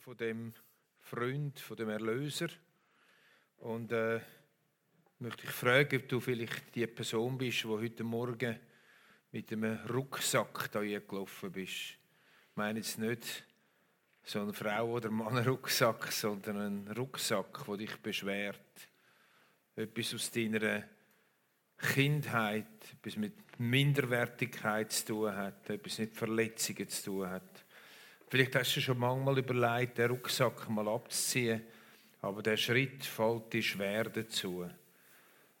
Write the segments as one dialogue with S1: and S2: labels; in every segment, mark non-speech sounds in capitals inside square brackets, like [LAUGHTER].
S1: von dem Freund, von dem Erlöser. Und äh, möchte ich fragen, ob du vielleicht die Person bist, die heute Morgen mit einem Rucksack da gelaufen bist. Ich meine jetzt nicht so eine Frau- oder Mann-Rucksack, sondern ein Rucksack, der dich beschwert. Etwas aus deiner Kindheit, etwas mit Minderwertigkeit zu tun hat, etwas mit Verletzungen zu tun hat. Vielleicht hast du schon manchmal überlegt, den Rucksack mal abzuziehen, aber der Schritt fällt dir schwer dazu.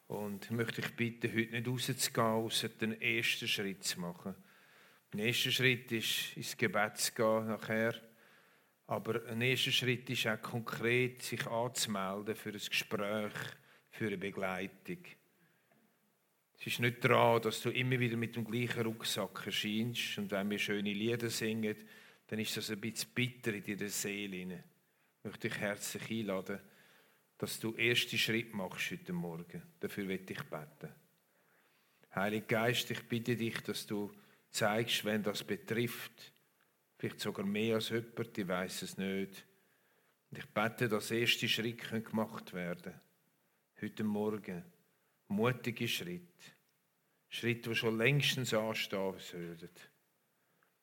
S1: Und ich möchte dich bitten, heute nicht rauszugehen, außer den ersten Schritt zu machen. Der erste Schritt ist, ins Gebet zu gehen nachher. Aber ein erster Schritt ist auch konkret, sich anzumelden für ein Gespräch, für eine Begleitung. Es ist nicht daran, dass du immer wieder mit dem gleichen Rucksack erscheinst und wenn wir schöne Lieder singen, dann ist das ein bisschen bitter in deiner Seele. Ich möchte dich herzlich einladen, dass du erste Schritt machst heute Morgen. Dafür will ich beten. Heiliger Geist, ich bitte dich, dass du zeigst, wenn das betrifft, vielleicht sogar mehr als jemand, ich weiß es nicht. Und ich bete, dass erste Schritte gemacht werden Heute Morgen. Mutige Schritt. Schritt, die schon längstens anstehen sollten.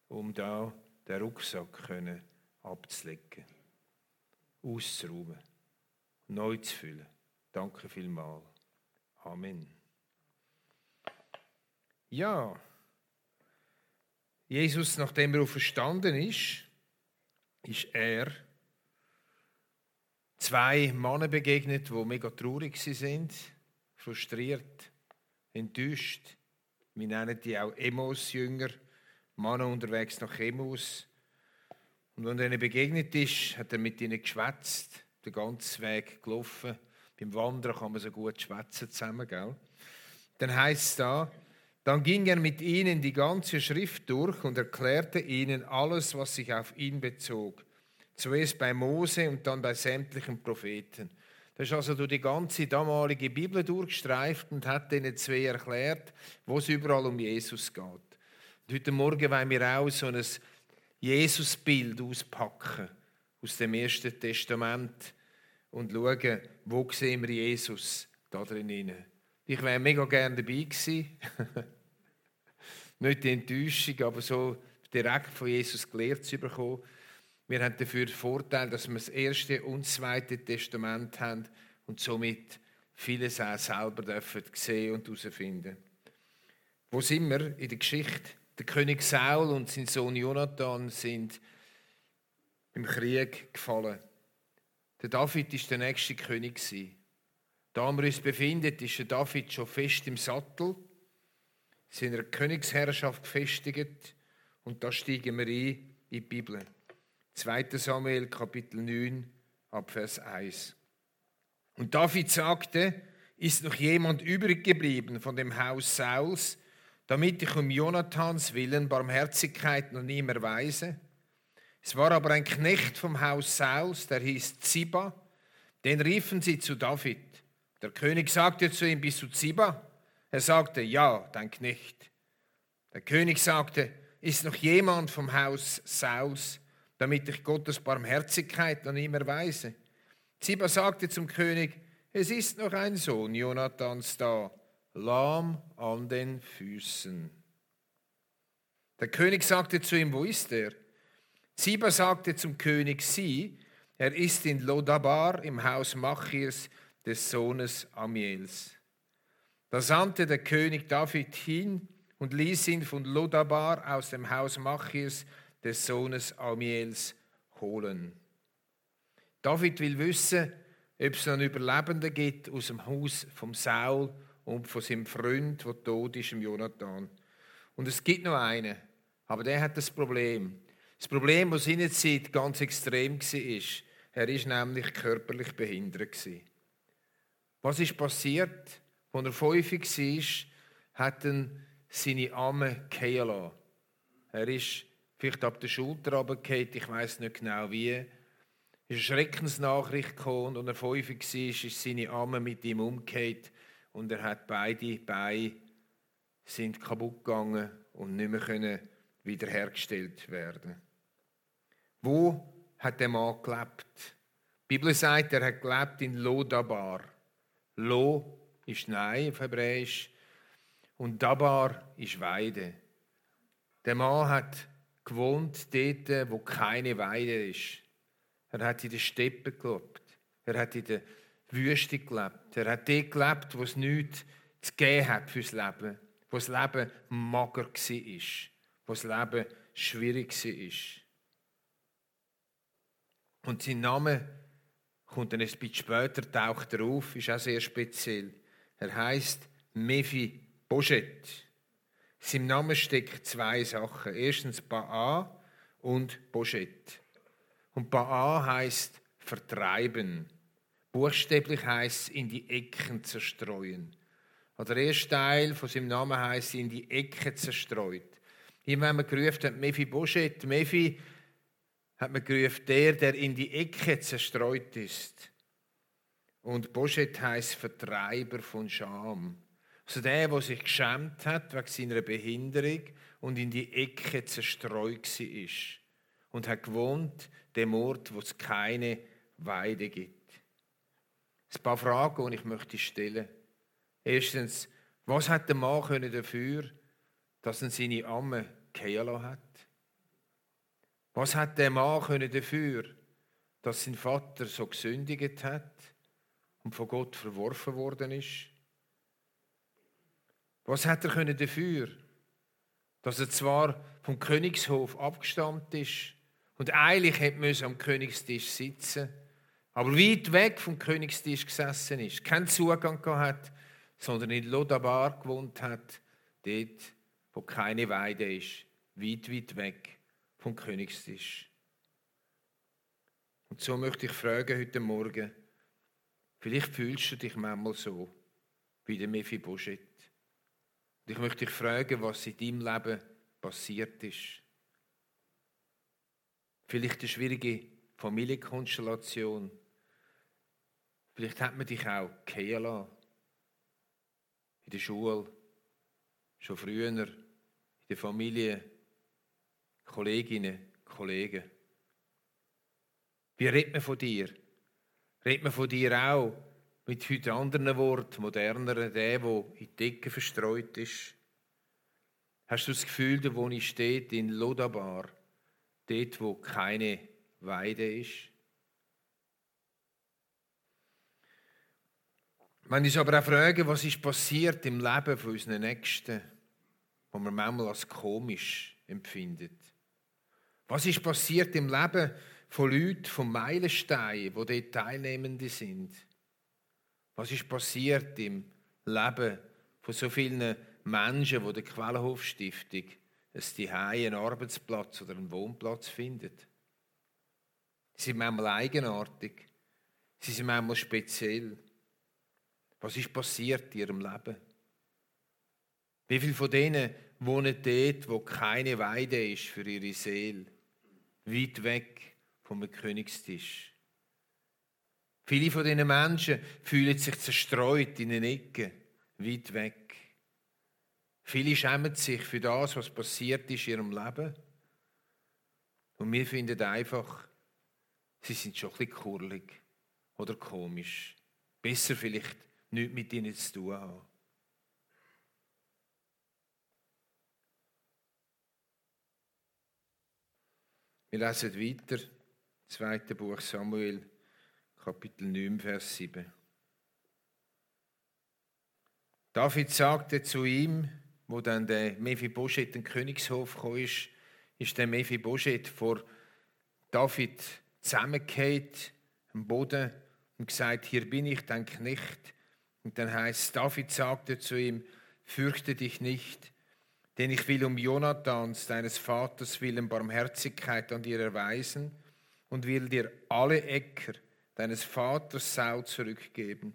S1: Um da den Rucksack können abzulegen, auszuräumen, neu zu füllen. Danke vielmals. Amen. Ja, Jesus, nachdem er verstanden ist, ist er zwei Männer begegnet, die mega traurig sind, frustriert, enttäuscht. Wir nennen die auch Emos-Jünger. Mann unterwegs nach Chemus. Und wenn er ihnen begegnet ist, hat er mit ihnen geschwätzt, den ganzen Weg gelaufen. Beim Wandern kann man so gut schwätzen zusammen, gell? Dann heißt es da, dann ging er mit ihnen die ganze Schrift durch und erklärte ihnen alles, was sich auf ihn bezog. Zuerst bei Mose und dann bei sämtlichen Propheten. Das ist also durch die ganze damalige Bibel durchgestreift und hat ihnen zwei erklärt, wo es überall um Jesus geht. Heute Morgen wollen wir auch so ein Jesusbild auspacken aus dem Ersten Testament und schauen, wo sehen wir Jesus da drin. Ich wäre mega gerne dabei gewesen. [LAUGHS] Nicht die Enttäuschung, aber so direkt von Jesus gelehrt zu bekommen. Wir haben dafür den Vorteil, dass wir das Erste und das Zweite Testament haben und somit vieles auch selber sehen und herausfinden. Wo sind wir in der Geschichte? Der König Saul und sein Sohn Jonathan sind im Krieg gefallen. Der David ist der nächste König. Da wir uns befinden, ist der David schon fest im Sattel, seiner Königsherrschaft gefestigt und da steigen wir ein in die Bibel. 2. Samuel Kapitel 9 ab Vers 1. Und David sagte, ist noch jemand übrig geblieben von dem Haus Sauls, damit ich um Jonathans willen Barmherzigkeit noch nie mehr weise. Es war aber ein Knecht vom Haus Sauls, der hieß Ziba, den riefen sie zu David. Der König sagte zu ihm, bist du Ziba? Er sagte, ja, dein Knecht. Der König sagte, ist noch jemand vom Haus Sauls, damit ich Gottes Barmherzigkeit noch nie mehr weise? Ziba sagte zum König, es ist noch ein Sohn Jonathans da, lahm an den Füßen. Der König sagte zu ihm, wo ist er? Ziba sagte zum König, sieh, er ist in Lodabar im Haus Machirs des Sohnes Amiels. Da sandte der König David hin und ließ ihn von Lodabar aus dem Haus Machirs des Sohnes Amiels holen. David will wissen, ob es einen Überlebenden gibt aus dem Haus vom Saul und von seinem Freund, der tot ist, im Jonathan. Und es gibt noch einen, aber der hat das Problem. Das Problem, das seine Zeit ganz extrem war, er ist nämlich körperlich behindert. Was ist passiert? Als er fünfig war, hat er seine Arme fallen lassen. Er ist vielleicht ab der Schulter runtergefallen, ich weiß nicht genau wie. Es ist eine Schreckensnachricht gekommen und als er fünfig war, ist seine Arme mit ihm umgekehrt und er hat beide Beine sind kaputt gegangen und nicht mehr können wiederhergestellt werden. Wo hat der Mann gelebt? Die Bibel sagt, er hat gelebt in Lodabar. Lo ist Nein auf Hebräisch und Dabar ist Weide. Der Mann hat gewohnt dort, wo keine Weide ist. Er hat in der Steppe gelebt. Er hat in der Wüste gelebt. Er hat dort gelebt, wo es nichts zu geben hat fürs Leben. Wo das Leben mager war. Wo das Leben schwierig war. Und sein Name kommt dann ein bisschen später, taucht er auf, ist auch sehr speziell. Er heißt Mephi Boschet. In seinem Namen steckt zwei Sachen. Erstens Ba'a und Boschet. Und Ba'a heißt vertreiben. Buchstäblich heißt es in die Ecken zerstreuen. Der erste Teil von seinem Namen heißt in die Ecke zerstreut. Immer wenn man gerufen hat, Mephi Boschet, Mephi, hat man gerufen, der, der in die Ecke zerstreut ist. Und Boschet heißt Vertreiber von Scham. Also der, der sich geschämt hat wegen seiner Behinderung und in die Ecke zerstreut ist. Und hat gewohnt, dem Ort, wo es keine Weide gibt. Ein paar Fragen, die ich möchte stellen. Erstens, was hat der Mann dafür, dass er seine Amme gehen hat? Was hat der Mann dafür, dass sein Vater so gesündigt hat und von Gott verworfen worden ist? Was hat er dafür, dass er zwar vom Königshof abgestammt ist und eigentlich hätte am Königstisch sitzen, aber weit weg vom Königstisch gesessen ist, keinen Zugang hat, sondern in Lodabar gewohnt hat, dort, wo keine Weide ist, weit, weit weg vom Königstisch. Und so möchte ich fragen heute Morgen, vielleicht fühlst du dich manchmal so wie der Mephibosheth. Und ich möchte dich fragen, was in deinem Leben passiert ist. Vielleicht eine schwierige Familienkonstellation. Vielleicht hat man dich auch gehen lassen. In der Schule, schon früher, in der Familie, Kolleginnen, Kollegen. Wie redet man von dir? Redet man von dir auch mit heute anderen Worten, moderneren, der, der in die Decke verstreut ist? Hast du das Gefühl, da wo ich steht, in Lodabar, dort, wo keine Weide ist? Wenn ich aber auch frage, was ist passiert im Leben von unseren Nächsten, wo man manchmal als komisch empfindet. Was ist passiert im Leben von Leuten, von Meilensteinen, wo dort Teilnehmende sind? Was ist passiert im Leben von so vielen Menschen, die der Quellenhofstiftung ein Zuhause, einen Arbeitsplatz oder einen Wohnplatz finden? Sie sind manchmal eigenartig. Sie sind manchmal speziell. Was ist passiert in ihrem Leben? Wie viele von denen wohnen dort, wo keine Weide ist für ihre Seele? weit weg vom Königstisch. Viele von diesen Menschen fühlen sich zerstreut in den Ecken, weit weg. Viele schämen sich für das, was passiert ist in ihrem Leben. Und wir finden einfach, sie sind schon ein bisschen kurlig oder komisch. Besser vielleicht nichts mit ihnen zu tun haben. Wir lesen weiter, zweite Buch Samuel, Kapitel 9, Vers 7. David sagte zu ihm, wo dann der Mephibosheth in den Königshof kam, ist, ist der Mephibosheth vor David zusammengekehrt am Boden und gesagt, hier bin ich, dein Knecht. Und dann heißt David sagte zu ihm, fürchte dich nicht, denn ich will um Jonathans, deines Vaters willen, Barmherzigkeit an dir erweisen und will dir alle Äcker deines Vaters Sau zurückgeben.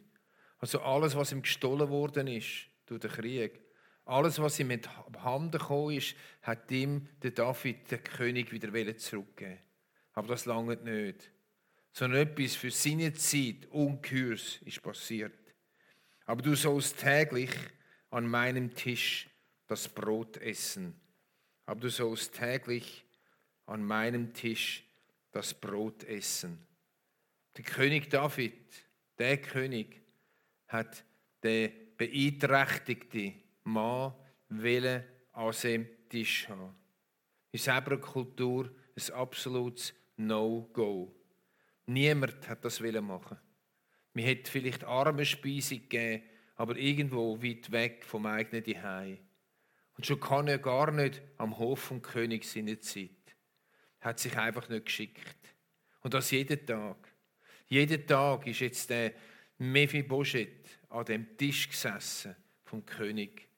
S1: Also alles, was ihm gestohlen worden ist durch den Krieg, alles, was ihm mit Hand gekommen ist, hat ihm der David, der König, wieder zurückgeben Aber das lange nicht. Sondern etwas für seine Zeit Ungeheuers ist passiert. Aber du sollst täglich an meinem Tisch das Brot essen, aber du sollst täglich an meinem Tisch das Brot essen. Der König David, der König, hat den beeinträchtigten Mann wollen an seinem Tisch haben. In unserer Kultur ein absolutes No-Go. Niemand hat das machen. Wir hätten vielleicht Armenspeisung gegeben, aber irgendwo weit weg vom eigenen Zuhause. Und schon kann er gar nicht am Hof vom König seine Zeit. Hat sich einfach nicht geschickt. Und das jeden Tag. Jeden Tag ist jetzt der Mephibosheth an dem Tisch gesessen vom König.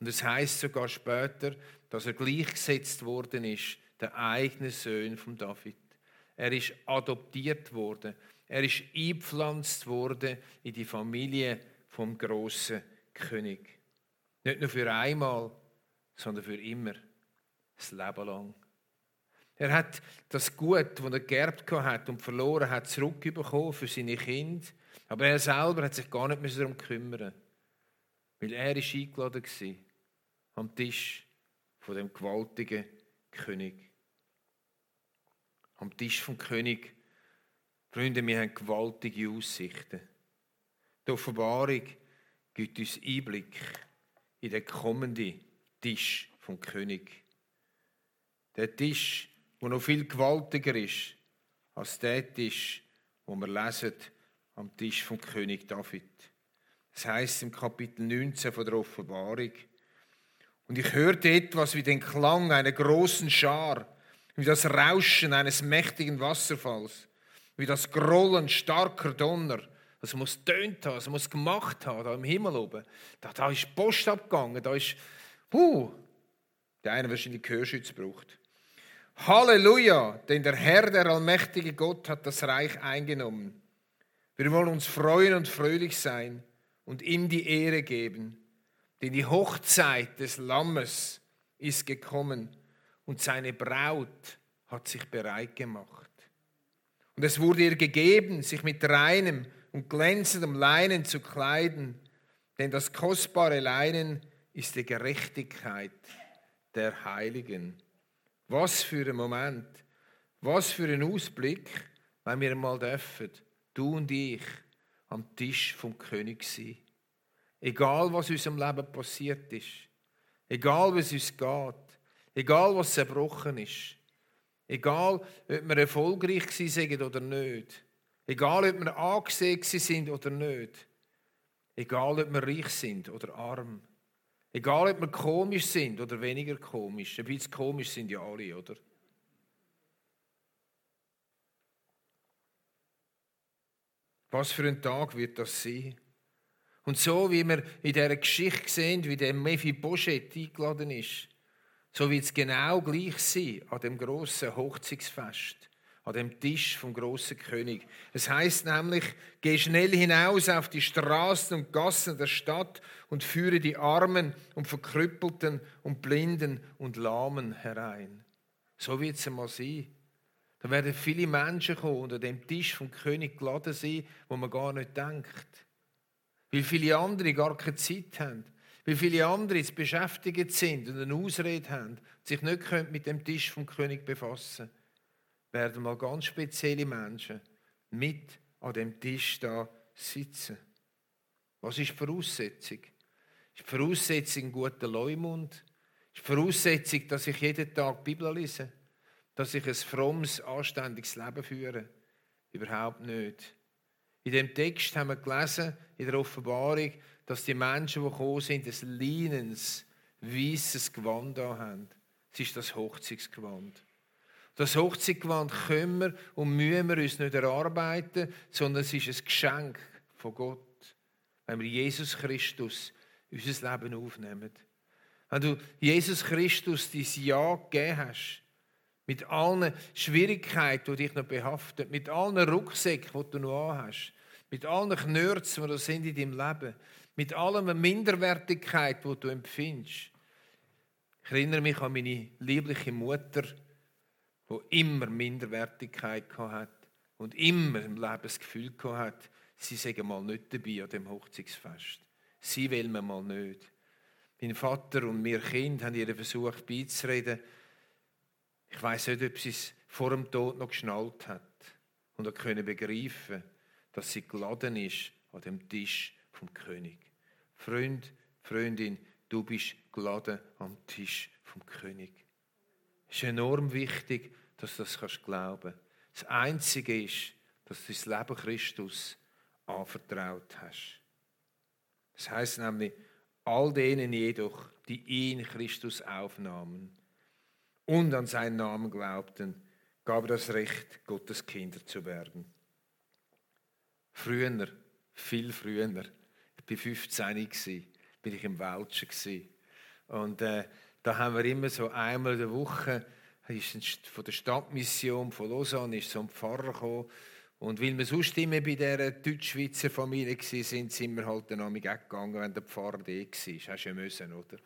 S1: Und es heißt sogar später, dass er gleichgesetzt worden ist, der eigene Sohn von David. Er ist adoptiert worden. Er ist eingepflanzt worden in die Familie vom großen König. Nicht nur für einmal, sondern für immer, das Leben lang. Er hat das Gut, das er geerbt hat und verloren hat, zurückbekommen für seine Kinder. Aber er selber hat sich gar nicht darum kümmern, weil er ist eingeladen war am Tisch von dem gewaltigen König. Am Tisch vom König, Freunde, wir haben gewaltige Aussichten. Die Offenbarung gibt uns Einblick in den kommenden Tisch vom König. Der Tisch, der noch viel gewaltiger ist als der Tisch, wo wir lesen am Tisch vom König David. Das heißt im Kapitel 19 von der Offenbarung. Und ich hörte etwas wie den Klang einer großen Schar, wie das Rauschen eines mächtigen Wasserfalls, wie das Grollen starker Donner das muss tönt haben, das muss gemacht haben, da im Himmel oben. Da, da ist Post abgegangen, da ist, huh, der eine wahrscheinlich Gehörschütz braucht. Halleluja, denn der Herr, der allmächtige Gott, hat das Reich eingenommen. Wir wollen uns freuen und fröhlich sein und ihm die Ehre geben, denn die Hochzeit des Lammes ist gekommen und seine Braut hat sich bereit gemacht. Und es wurde ihr gegeben, sich mit reinem und glänzendem Leinen zu kleiden, denn das kostbare Leinen ist die Gerechtigkeit der Heiligen. Was für ein Moment, was für ein Ausblick, wenn wir einmal dürfen, du und ich, am Tisch vom König sein. Egal, was in unserem Leben passiert ist, egal, es uns geht, egal, was zerbrochen ist, egal, ob wir erfolgreich sind oder nicht, Egal, ob wir angesehen sind oder nicht. Egal, ob wir reich sind oder arm. Egal, ob wir komisch sind oder weniger komisch. Ein bisschen komisch sind ja alle, oder? Was für ein Tag wird das sein? Und so wie wir in dieser Geschichte sehen, wie der Mephibosheth eingeladen ist, so wird es genau gleich sein an dem grossen Hochzeitsfest an dem Tisch vom großen König. Es heißt nämlich, geh schnell hinaus auf die Straßen und Gassen der Stadt und führe die Armen und Verkrüppelten und Blinden und Lahmen herein. So wird es einmal sein. Da werden viele Menschen kommen und an dem Tisch vom König geladen sein, wo man gar nicht denkt. Weil viele andere gar keine Zeit haben. Weil viele andere jetzt beschäftigt sind und eine Ausrede haben, sich nicht mit dem Tisch vom König befassen können werden mal ganz spezielle Menschen mit an dem Tisch da sitzen. Was ist die Voraussetzung? Ist die Voraussetzung ein guter Leumund? Ist die Voraussetzung, dass ich jeden Tag die Bibel lese? Dass ich ein frommes, anständiges Leben führe? Überhaupt nicht. In dem Text haben wir gelesen, in der Offenbarung, dass die Menschen, die gekommen sind, ein leinens, weißes Gewand haben. Es ist das Hochzeitsgewand. Das Hochzeitgewand können wir und müssen wir uns nicht erarbeiten, sondern es ist ein Geschenk von Gott, wenn wir Jesus Christus unser Leben aufnehmen. Wenn du Jesus Christus dein Ja gegeben hast, mit allen Schwierigkeiten, die dich noch behaften, mit allen Rucksäcken, die du noch hast, mit allen Knörzen, die da sind in deinem Leben, mit aller Minderwertigkeit, die du empfindest. Ich erinnere mich an meine liebliche Mutter, wo immer Minderwertigkeit hat und immer im Leben das Gefühl hat, sie sagen mal nicht dabei an dem Hochzeitsfest. Sie will man mal nicht. Mein Vater und wir Kind haben ihr versucht beizureden. Ich weiß nicht, ob sie es vor dem Tod noch geschnallt hat und er können begreifen, dass sie geladen ist an dem Tisch vom König. Freund, Freundin, du bist geladen am Tisch vom König. Es ist enorm wichtig, dass du das kannst glauben. Das Einzige ist, dass du das Leben Christus anvertraut hast. Das heißt nämlich, all denen jedoch, die ihn Christus aufnahmen und an seinen Namen glaubten, gab er das Recht, Gottes Kinder zu werden. Früher, viel früher, ich war 15, bin ich im Welschen. Und äh, da haben wir immer so einmal in der Woche, ist von der Stadtmission von Lausanne ist so ein Pfarrer gekommen. Und weil wir sonst immer bei dieser Deutschschweizer Familie waren, sind wir halt dann auch gegangen, wenn der Pfarrer da war. Hast du ja müssen, oder?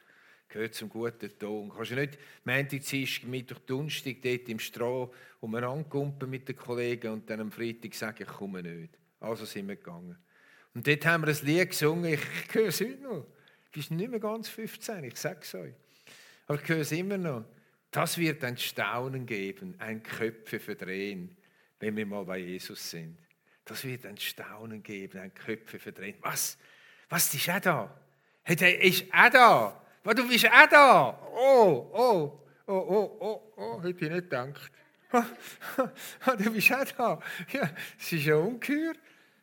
S1: gehört zum guten Ton. Du kannst ja nicht Montag, Dienstag, Mittwoch, Donnerstag dort im Stroh umeinander mit den Kollegen und dann am Freitag sagen, ich komme nicht. Also sind wir gegangen. Und dort haben wir ein Lied gesungen, ich höre es heute noch. Du bist nicht mehr ganz 15, ich sage es euch. Aber ich höre es immer noch. Das wird ein Staunen geben, ein Köpfe verdrehen, wenn wir mal bei Jesus sind. Das wird ein Staunen geben, ein Köpfe verdrehen. Was? Was, ist er da? Hey, der ist auch da. Du bist auch da. Oh, oh, oh, oh, oh, oh, hätte ich nicht gedacht. [LAUGHS] du bist auch da. Ja, das ist ja ungeheuer.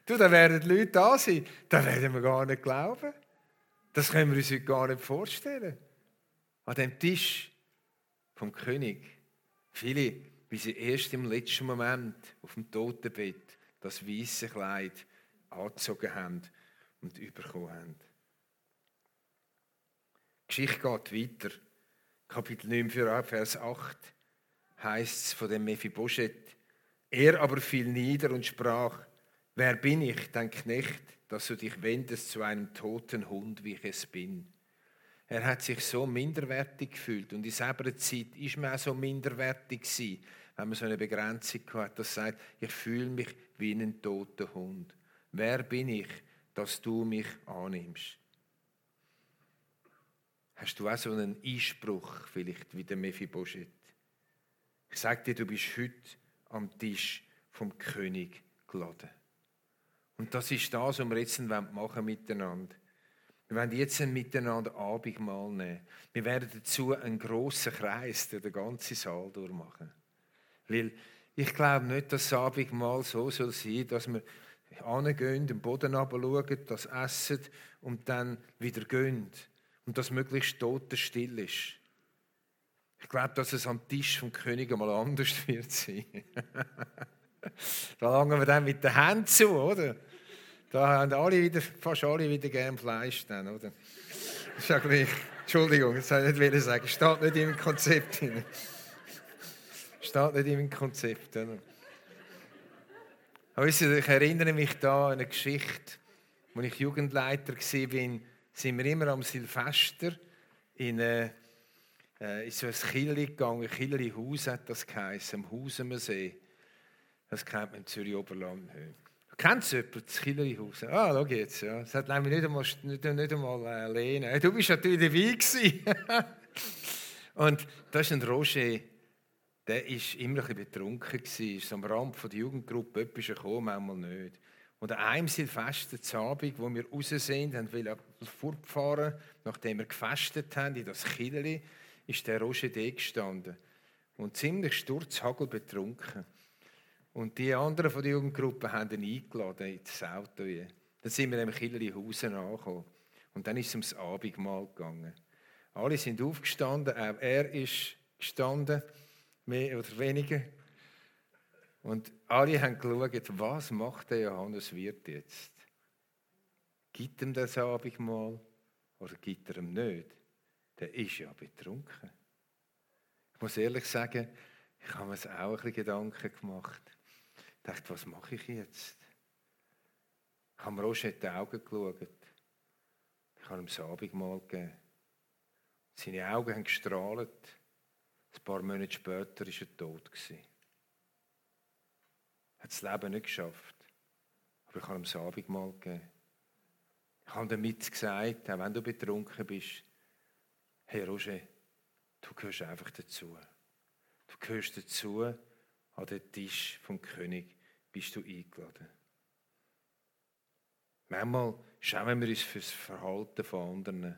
S1: Du, da werden Leute da sein. Da werden wir gar nicht glauben. Das können wir uns heute gar nicht vorstellen. An dem Tisch vom König. Viele, wie sie erst im letzten Moment auf dem Totenbett das weiße Kleid angezogen haben und bekommen haben. Die Geschichte geht weiter. Kapitel 9, Vers 8 heißt es von dem Mephibosheth. Er aber fiel nieder und sprach, wer bin ich, dein Knecht, dass du dich wendest zu einem toten Hund, wie ich es bin. Er hat sich so minderwertig gefühlt und in selber Zeit ist man auch so minderwertig gewesen, wenn man so eine Begrenzung hat, das sagt, ich fühle mich wie ein toter Hund. Wer bin ich, dass du mich annimmst? Hast du auch so einen Einspruch, vielleicht wie der Mephibosheth? Ich sage dir, du bist heute am Tisch vom König geladen. Und das ist das, was wir jetzt machen miteinander. Wir werden jetzt miteinander Abendmahl nehmen. Wir werden dazu einen grossen Kreis durch den ganzen Saal durchmachen. Weil ich glaube nicht, dass das Abendmahl so soll sein, dass wir hingehen, den Boden schauen, das essen und dann wieder gehen und dass möglichst totenstill ist. Ich glaube, dass es am Tisch vom König einmal anders [LAUGHS] wird sein. [LAUGHS] da langen wir dann mit den Händen zu, oder? Da haben alle wieder, fast alle wieder gern Fleisch dann, oder? Das [LAUGHS] ist ja gleich. Entschuldigung, das wollte ich nicht sagen. Steht nicht im Konzept drin. Steht nicht im Konzept. Oder? Ich erinnere mich da an eine Geschichte, als ich Jugendleiter war sind wir immer am Silvester in, äh, in so ein Kille gegangen. Haus hat das geheißen, am Hausemersee. Das kennt man im Zürich Oberland nicht. Kennst du jemanden, das Killerhaus? Ah, schau jetzt. Ja. Das hat nämlich nicht einmal, nicht, nicht einmal äh, Lene. Du bist natürlich dabei gewesen. [LAUGHS] Und das ist ein Roger, der war immer ein bisschen betrunken. Gewesen. Ist am Rand der Jugendgruppe etwas gekommen, manchmal nicht. Und an einem Silvester Abend, wo wir raus sind, haben wir fortfahren, nachdem wir gefestet haben in das Kideli, ist der Roger D gestanden. Und ziemlich sturzhagel betrunken. Und die anderen von der Jugendgruppe haben ihn eingeladen ins Auto. Dann sind wir im Killeri Hausen angekommen. Und dann ist es ums Abendmahl gegangen. Alle sind aufgestanden, auch er ist gestanden, mehr oder weniger. Und alle haben geschaut, was macht der Johannes Wirt jetzt? Gibt ihm das Abendmahl oder gibt er ihm nicht? Der ist ja betrunken. Ich muss ehrlich sagen, ich habe mir auch ein bisschen Gedanken gemacht. Dachte, was mache ich jetzt? Ich habe mir schon in die Augen geschaut. Ich habe ihm das Abendmahl gegeben. Seine Augen haben gestrahlt. Ein paar Monate später war er tot. Gewesen hat das Leben nicht geschafft. Aber ich habe ihm das Abendmahl gegeben. Ich habe damit gesagt, auch wenn du betrunken bist, hey Roger, du gehörst einfach dazu. Du gehörst dazu an den Tisch vom König bist du eingeladen. Manchmal schämen wir uns für das Verhalten von anderen.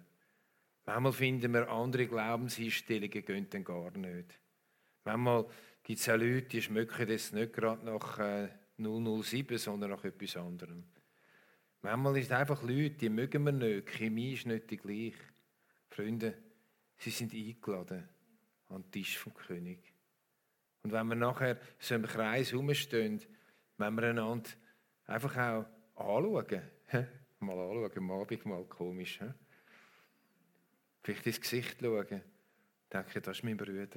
S1: Manchmal finden wir, andere Glaubenseinstellungen gehen dann gar nicht. Manchmal gibt es auch Leute, die schmücken das nicht gerade nach äh, 007, sondern nach etwas anderem. Manchmal ist es einfach Leute, die mögen wir nicht. Die Chemie ist nicht die gleiche. Freunde, sie sind eingeladen an den Tisch vom König. Und wenn wir nachher so im Kreis herumstehen, wenn wir einander einfach auch anschauen, mal anschauen, am Abend mal komisch, vielleicht ins Gesicht schauen, denke, das ist mein Bruder,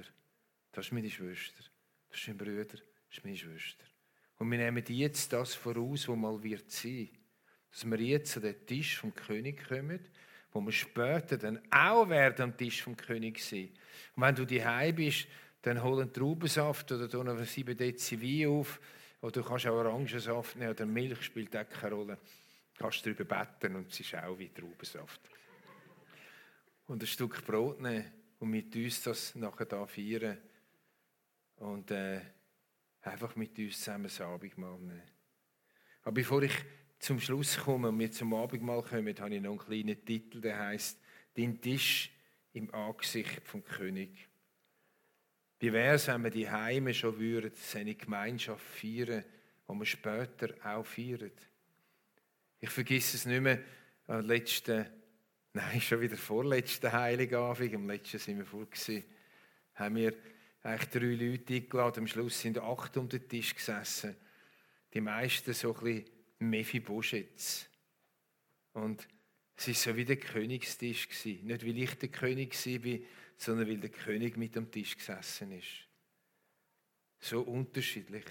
S1: das ist meine Schwester, das ist mein Bruder, das ist meine Schwester. Und wir nehmen jetzt das voraus, was mal wird sein. Dass wir jetzt an den Tisch vom König kommen, wo wir später dann auch werden am Tisch vom König sein. Und wenn du daheim bist, dann hol einen Traubensaft oder noch 7 Dezi auf. Oder du kannst auch Orangensaft nehmen oder Milch spielt auch keine Rolle. Du kannst darüber beten und es ist auch wie Traubensaft. Und ein Stück Brot nehmen und mit uns das nachher da feiern. Und äh, einfach mit uns zusammen das Abendmahl nehmen. Aber bevor ich zum Schluss komme und wir zum Abendmahl kommen, habe ich noch einen kleinen Titel, der heißt Den Tisch im Angesicht vom König. Wie wäre es, wenn wir die Heime schon würden, seine Gemeinschaft feiern, die wir später auch feiern? Ich vergesse es nicht mehr am letzten, [LAUGHS] nein, schon wieder vorletzten Heiligabend, am letzten sind wir vor haben wir eigentlich drei Leute eingeladen, am Schluss sind acht um den Tisch gesessen. Die meisten so ein bisschen Mephiboshets. Und es war so wie der Königstisch. Nicht weil ich der König war, sondern weil der König mit am Tisch gesessen ist. So unterschiedlich.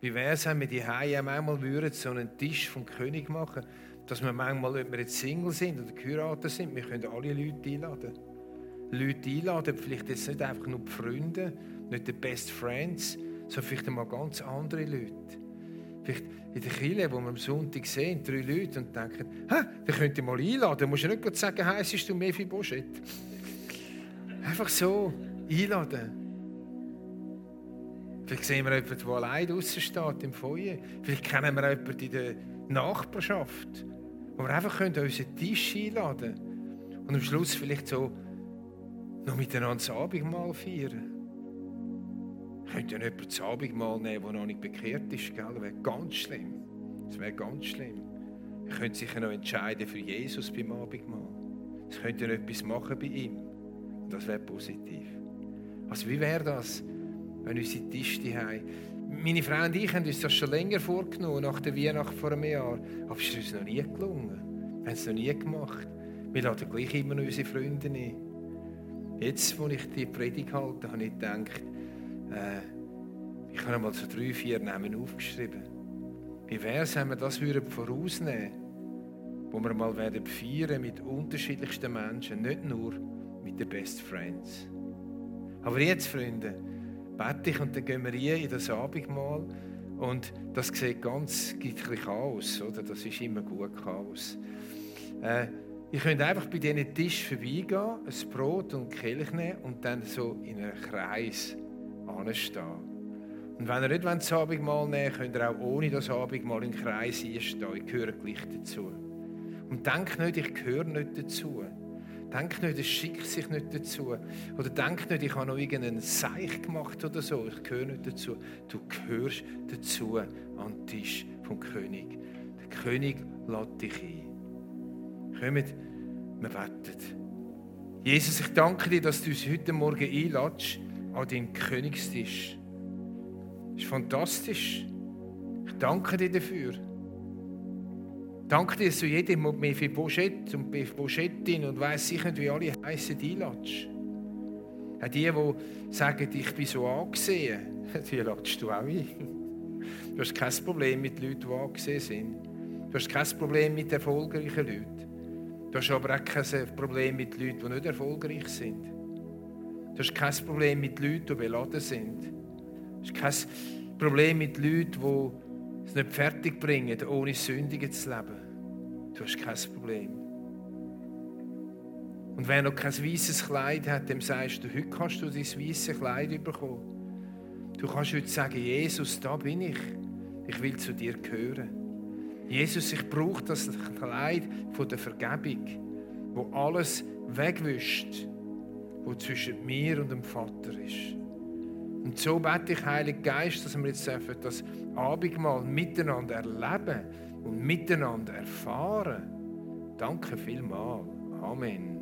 S1: Wie wäre es, wenn wir die Haie manchmal würden, so einen Tisch vom König machen, dass wir manchmal, ob wir jetzt Single sind oder geheiratet sind, wir können alle Leute einladen. Leute einladen, vielleicht jetzt nicht einfach nur die Freunde, nicht die Best Friends, sondern vielleicht einmal ganz andere Leute. Vielleicht in der Kirche, wo wir am Sonntag sehen, drei Leute und denken, hä, den könnt ihr mal einladen. Du musst ja nicht sagen, heisst du Mephibosheth. Einfach so einladen. Vielleicht sehen wir jemanden, der allein draußen steht im Feuer. Vielleicht kennen wir jemanden in der Nachbarschaft, wo wir einfach können unseren Tisch einladen können. Und am Schluss vielleicht so noch miteinander das Abendmahl feiern. Könnt ja jemand das Abendmahl nehmen, der noch nicht bekehrt ist. Gell? Das wäre ganz schlimm. Das wäre ganz schlimm. Ihr könnt sich noch entscheiden für Jesus beim Abendmahl. Es könnt ihr etwas machen bei ihm. Das wäre positiv. Also wie wäre das, wenn unsere Tische haben? Meine Frau und ich haben uns das schon länger vorgenommen, nach der Weihnacht vor einem Jahr. Aber es ist uns noch nie gelungen. Wir haben es noch nie gemacht. Wir laden gleich immer noch unsere Freunde ein. Jetzt, wo ich die Predigt halte, habe ich gedacht, äh, ich habe mal so drei, vier Namen aufgeschrieben. Wie wäre es, wenn wir das vorausnehmen würden, wo wir mal werden feiern mit unterschiedlichsten Menschen, nicht nur mit den Best Friends. Aber jetzt, Freunde, bete ich und dann gehen wir hier in das Abendmahl und das sieht ganz, gibt ein Chaos, oder? Das ist immer gut Chaos. Äh, ihr könnt einfach bei diesen Tisch vorbeigehen, ein Brot und Kelch nehmen und dann so in einem Kreis anstehen. Und wenn ihr nicht das Abendmahl nehmen könnt ihr auch ohne das Abendmahl im Kreis einstehen. Ich gehöre gleich dazu. Und denkt nicht, ich gehöre nicht dazu. Denk nicht, es schickt sich nicht dazu. Oder denk nicht, ich habe noch irgendeinen Seich gemacht oder so. Ich gehöre nicht dazu. Du gehörst dazu an den Tisch vom König. Der König lädt dich ein. Kommt, wir beten. Jesus, ich danke dir, dass du uns heute Morgen einladest an deinen Königstisch. Das ist fantastisch. Ich danke dir dafür. Danke dir, dass du jedem Mephibosheth und Mephiboshettin und weiss sicher, wie alle heißen, einladest. Auch die, die sagen, ich bin so angesehen, [LAUGHS] die ladest du auch ein. Du hast kein Problem mit Leuten, die angesehen sind. Du hast kein Problem mit erfolgreichen Leuten. Du hast aber auch kein Problem mit Leuten, die nicht erfolgreich sind. Du hast kein Problem mit Leuten, die beladen sind. Du hast kein Problem mit Leuten, die es nicht fertig bringen, ohne Sündigen zu leben. Du hast kein Problem. Und wer noch kein weißes Kleid hat, dem sagst du, heute kannst du dein weißes Kleid bekommen. Du kannst heute sagen, Jesus, da bin ich. Ich will zu dir gehören. Jesus, ich brauche das Kleid von der Vergebung, wo alles wegwischt, wo zwischen mir und dem Vater ist. Und so bete ich, Heiliger Geist, dass wir jetzt das Abendmahl miteinander erleben und miteinander erfahren. Danke vielmals. Amen.